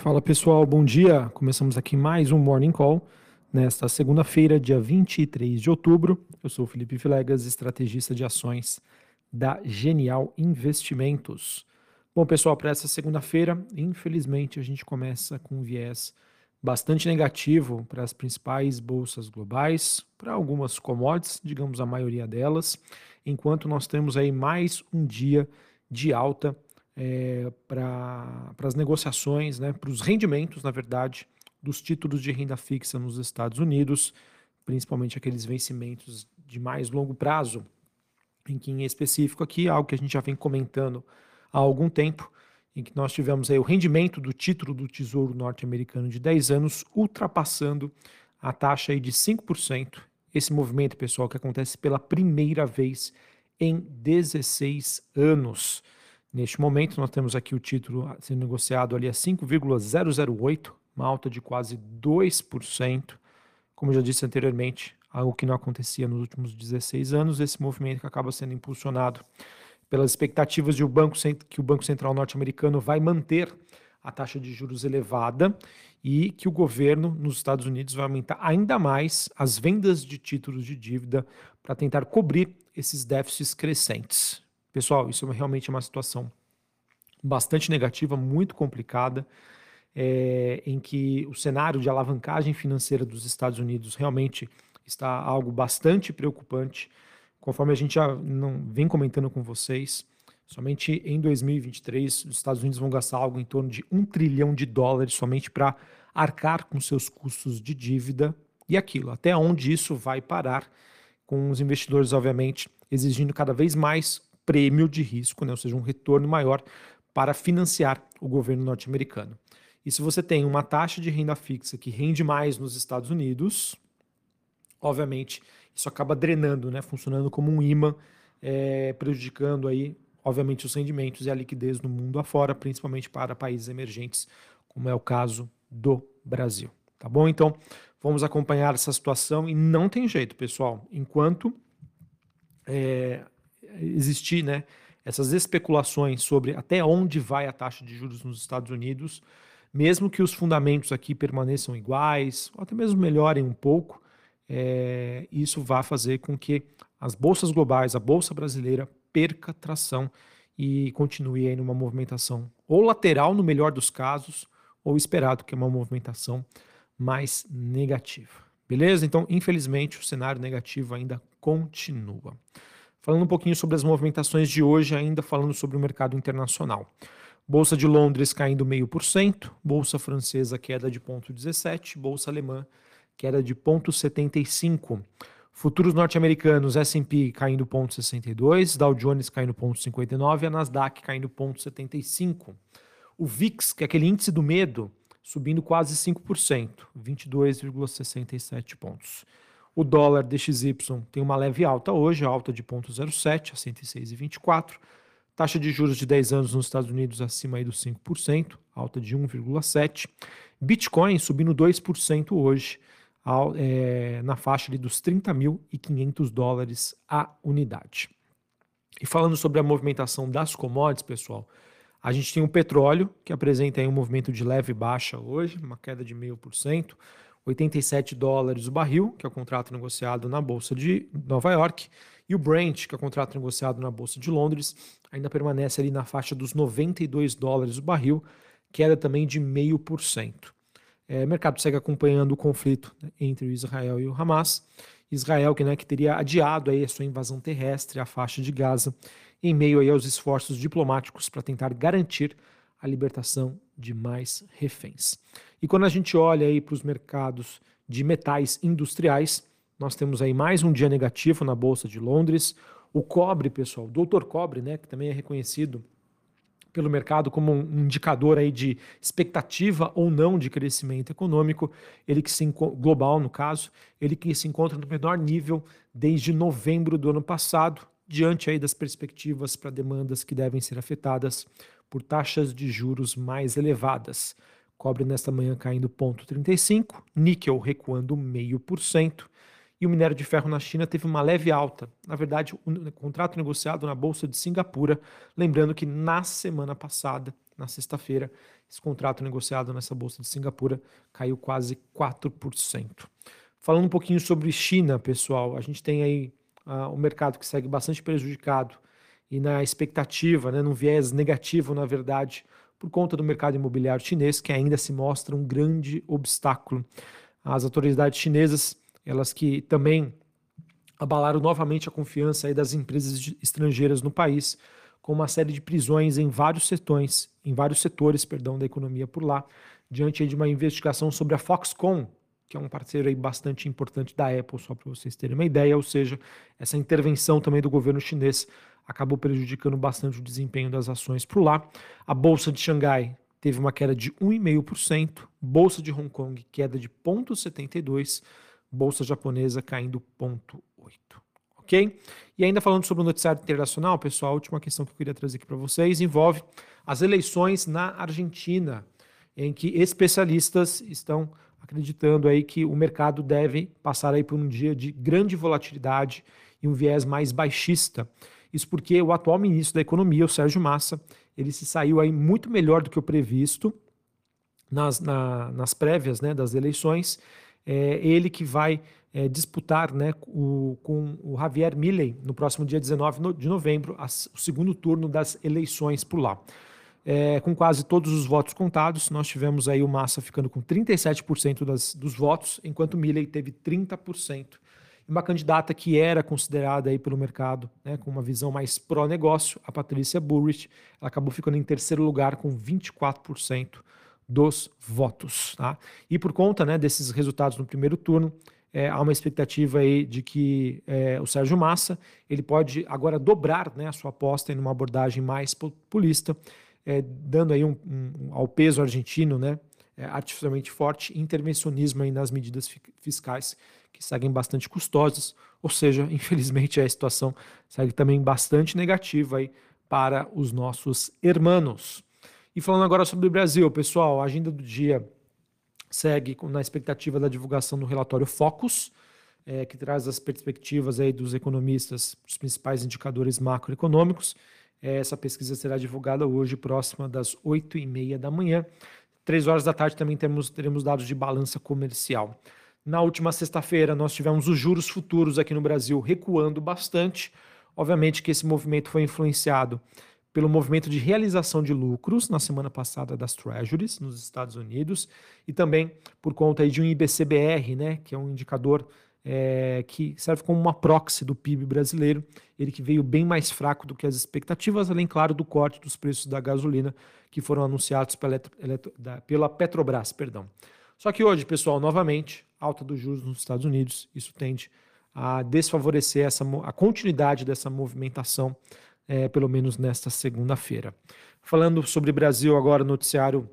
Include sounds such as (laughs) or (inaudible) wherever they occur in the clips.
Fala pessoal, bom dia. Começamos aqui mais um Morning Call nesta segunda-feira, dia 23 de outubro. Eu sou Felipe Vilegas, estrategista de ações da Genial Investimentos. Bom, pessoal, para essa segunda-feira, infelizmente a gente começa com um viés bastante negativo para as principais bolsas globais, para algumas commodities, digamos a maioria delas, enquanto nós temos aí mais um dia de alta é, para as negociações, né, para os rendimentos, na verdade, dos títulos de renda fixa nos Estados Unidos, principalmente aqueles vencimentos de mais longo prazo, em que em específico aqui, algo que a gente já vem comentando há algum tempo, em que nós tivemos aí o rendimento do título do Tesouro Norte-Americano de 10 anos ultrapassando a taxa aí de 5%. Esse movimento, pessoal, que acontece pela primeira vez em 16 anos. Neste momento, nós temos aqui o título sendo negociado ali a 5,008, uma alta de quase 2%. Como eu já disse anteriormente, algo que não acontecia nos últimos 16 anos, esse movimento que acaba sendo impulsionado pelas expectativas de o banco, que o Banco Central norte-americano vai manter a taxa de juros elevada e que o governo nos Estados Unidos vai aumentar ainda mais as vendas de títulos de dívida para tentar cobrir esses déficits crescentes. Pessoal, isso é realmente é uma situação bastante negativa, muito complicada, é, em que o cenário de alavancagem financeira dos Estados Unidos realmente está algo bastante preocupante. Conforme a gente já não vem comentando com vocês, somente em 2023 os Estados Unidos vão gastar algo em torno de um trilhão de dólares somente para arcar com seus custos de dívida e aquilo. Até onde isso vai parar, com os investidores, obviamente, exigindo cada vez mais prêmio de risco, né, ou seja, um retorno maior para financiar o governo norte-americano. E se você tem uma taxa de renda fixa que rende mais nos Estados Unidos, obviamente isso acaba drenando, né, funcionando como um imã, é, prejudicando aí, obviamente, os rendimentos e a liquidez no mundo afora, principalmente para países emergentes, como é o caso do Brasil. Tá bom? Então, vamos acompanhar essa situação e não tem jeito, pessoal. Enquanto é, existir né, essas especulações sobre até onde vai a taxa de juros nos Estados Unidos, mesmo que os fundamentos aqui permaneçam iguais, ou até mesmo melhorem um pouco, é, isso vai fazer com que as bolsas globais, a bolsa brasileira, perca tração e continue aí numa movimentação ou lateral, no melhor dos casos, ou esperado, que é uma movimentação mais negativa. Beleza? Então, infelizmente, o cenário negativo ainda continua. Falando um pouquinho sobre as movimentações de hoje, ainda falando sobre o mercado internacional. Bolsa de Londres caindo 0,5%, Bolsa francesa queda de 0,17%, Bolsa alemã queda de 0,75%. Futuros norte-americanos, S&P caindo 0,62%, Dow Jones caindo 0,59% e a Nasdaq caindo 0,75%. O VIX, que é aquele índice do medo, subindo quase 5%, 22,67 pontos. O dólar DXY tem uma leve alta hoje, alta de 0,07 a 106,24. Taxa de juros de 10 anos nos Estados Unidos acima aí dos 5%, alta de 1,7. Bitcoin subindo 2% hoje, ao, é, na faixa ali dos 30.500 dólares a unidade. E falando sobre a movimentação das commodities, pessoal, a gente tem o petróleo, que apresenta aí um movimento de leve baixa hoje, uma queda de 0,5%. 87 dólares o barril, que é o contrato negociado na Bolsa de Nova York, e o Brent, que é o contrato negociado na Bolsa de Londres, ainda permanece ali na faixa dos 92 dólares o barril, queda também de 0,5%. É, o mercado segue acompanhando o conflito né, entre o Israel e o Hamas. Israel que, né, que teria adiado aí a sua invasão terrestre à faixa de Gaza em meio aí aos esforços diplomáticos para tentar garantir a libertação de mais reféns. E quando a gente olha aí para os mercados de metais industriais, nós temos aí mais um dia negativo na Bolsa de Londres. O cobre, pessoal, o doutor cobre, né, que também é reconhecido pelo mercado como um indicador aí de expectativa ou não de crescimento econômico, ele que se global no caso, ele que se encontra no menor nível desde novembro do ano passado, diante aí das perspectivas para demandas que devem ser afetadas por taxas de juros mais elevadas. Cobre nesta manhã caindo 0,35, níquel recuando 0,5%, e o minério de ferro na China teve uma leve alta. Na verdade, o contrato negociado na Bolsa de Singapura, lembrando que na semana passada, na sexta-feira. Esse contrato negociado nessa bolsa de Singapura caiu quase 4%. Falando um pouquinho sobre China, pessoal, a gente tem aí uh, um mercado que segue bastante prejudicado e na expectativa, né, num viés negativo, na verdade, por conta do mercado imobiliário chinês, que ainda se mostra um grande obstáculo. As autoridades chinesas, elas que também abalaram novamente a confiança das empresas estrangeiras no país, com uma série de prisões em vários setores, em vários setores, perdão, da economia por lá, diante de uma investigação sobre a Foxconn, que é um parceiro aí bastante importante da Apple, só para vocês terem uma ideia, ou seja, essa intervenção também do governo chinês acabou prejudicando bastante o desempenho das ações por lá. A bolsa de Xangai teve uma queda de 1,5%, bolsa de Hong Kong queda de 0,72%, bolsa japonesa caindo 0,8%. Ok? E ainda falando sobre o noticiário internacional, pessoal, a última questão que eu queria trazer aqui para vocês envolve as eleições na Argentina, em que especialistas estão acreditando aí que o mercado deve passar aí por um dia de grande volatilidade e um viés mais baixista. Isso porque o atual ministro da Economia, o Sérgio Massa, ele se saiu aí muito melhor do que o previsto nas, na, nas prévias né, das eleições. É ele que vai é, disputar né, o, com o Javier Milley no próximo dia 19 de novembro, as, o segundo turno das eleições por lá. É, com quase todos os votos contados, nós tivemos aí o Massa ficando com 37% das, dos votos, enquanto Milley teve 30% uma candidata que era considerada aí pelo mercado né, com uma visão mais pró-negócio, a Patrícia Burrich, ela acabou ficando em terceiro lugar com 24% dos votos. Tá? E por conta né, desses resultados no primeiro turno, é, há uma expectativa aí de que é, o Sérgio Massa ele pode agora dobrar né, a sua aposta em uma abordagem mais populista, é, dando aí um, um, ao peso argentino né, é, artificialmente forte intervencionismo aí nas medidas fiscais que seguem bastante custosas, ou seja, (laughs) infelizmente a situação segue também bastante negativa aí para os nossos hermanos. E falando agora sobre o Brasil, pessoal, a agenda do dia segue na expectativa da divulgação do relatório Focus, é, que traz as perspectivas aí dos economistas, os principais indicadores macroeconômicos. Essa pesquisa será divulgada hoje, próxima das 8 e meia da manhã. Três horas da tarde também temos, teremos dados de balança comercial. Na última sexta-feira, nós tivemos os juros futuros aqui no Brasil recuando bastante. Obviamente que esse movimento foi influenciado pelo movimento de realização de lucros na semana passada das Treasuries nos Estados Unidos e também por conta de um IBCBR, né, que é um indicador é, que serve como uma proxy do PIB brasileiro, ele que veio bem mais fraco do que as expectativas, além, claro, do corte dos preços da gasolina que foram anunciados pela, pela Petrobras. Perdão. Só que hoje, pessoal, novamente, alta dos juros nos Estados Unidos, isso tende a desfavorecer essa, a continuidade dessa movimentação, é, pelo menos nesta segunda-feira. Falando sobre Brasil agora, noticiário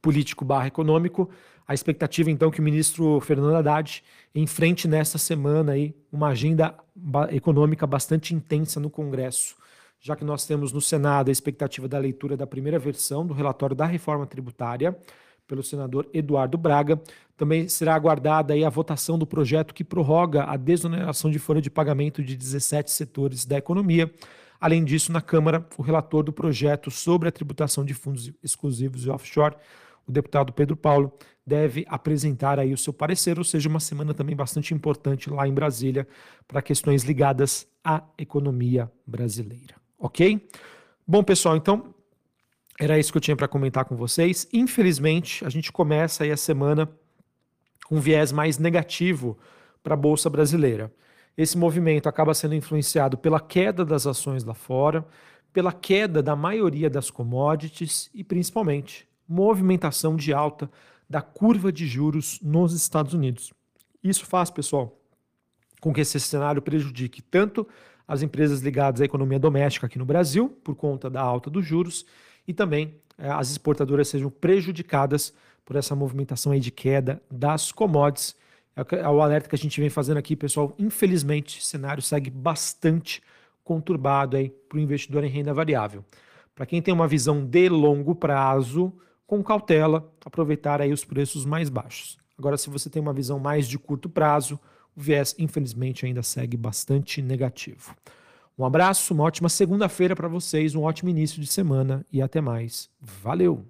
político barra econômico, a expectativa então que o ministro Fernando Haddad enfrente nesta semana aí uma agenda econômica bastante intensa no Congresso, já que nós temos no Senado a expectativa da leitura da primeira versão do relatório da reforma tributária, pelo senador Eduardo Braga. Também será aguardada aí a votação do projeto que prorroga a desoneração de folha de pagamento de 17 setores da economia. Além disso, na Câmara, o relator do projeto sobre a tributação de fundos exclusivos e offshore, o deputado Pedro Paulo, deve apresentar aí o seu parecer, ou seja, uma semana também bastante importante lá em Brasília para questões ligadas à economia brasileira. Ok? Bom, pessoal, então era isso que eu tinha para comentar com vocês. Infelizmente, a gente começa aí a semana com um viés mais negativo para a Bolsa Brasileira. Esse movimento acaba sendo influenciado pela queda das ações lá fora, pela queda da maioria das commodities e principalmente movimentação de alta da curva de juros nos Estados Unidos. Isso faz, pessoal, com que esse cenário prejudique tanto as empresas ligadas à economia doméstica aqui no Brasil, por conta da alta dos juros, e também é, as exportadoras sejam prejudicadas por essa movimentação aí de queda das commodities. É, é o alerta que a gente vem fazendo aqui, pessoal. Infelizmente, o cenário segue bastante conturbado para o investidor em renda variável. Para quem tem uma visão de longo prazo, com cautela, aproveitar aí os preços mais baixos. Agora, se você tem uma visão mais de curto prazo, o viés, infelizmente, ainda segue bastante negativo. Um abraço, uma ótima segunda-feira para vocês, um ótimo início de semana e até mais. Valeu!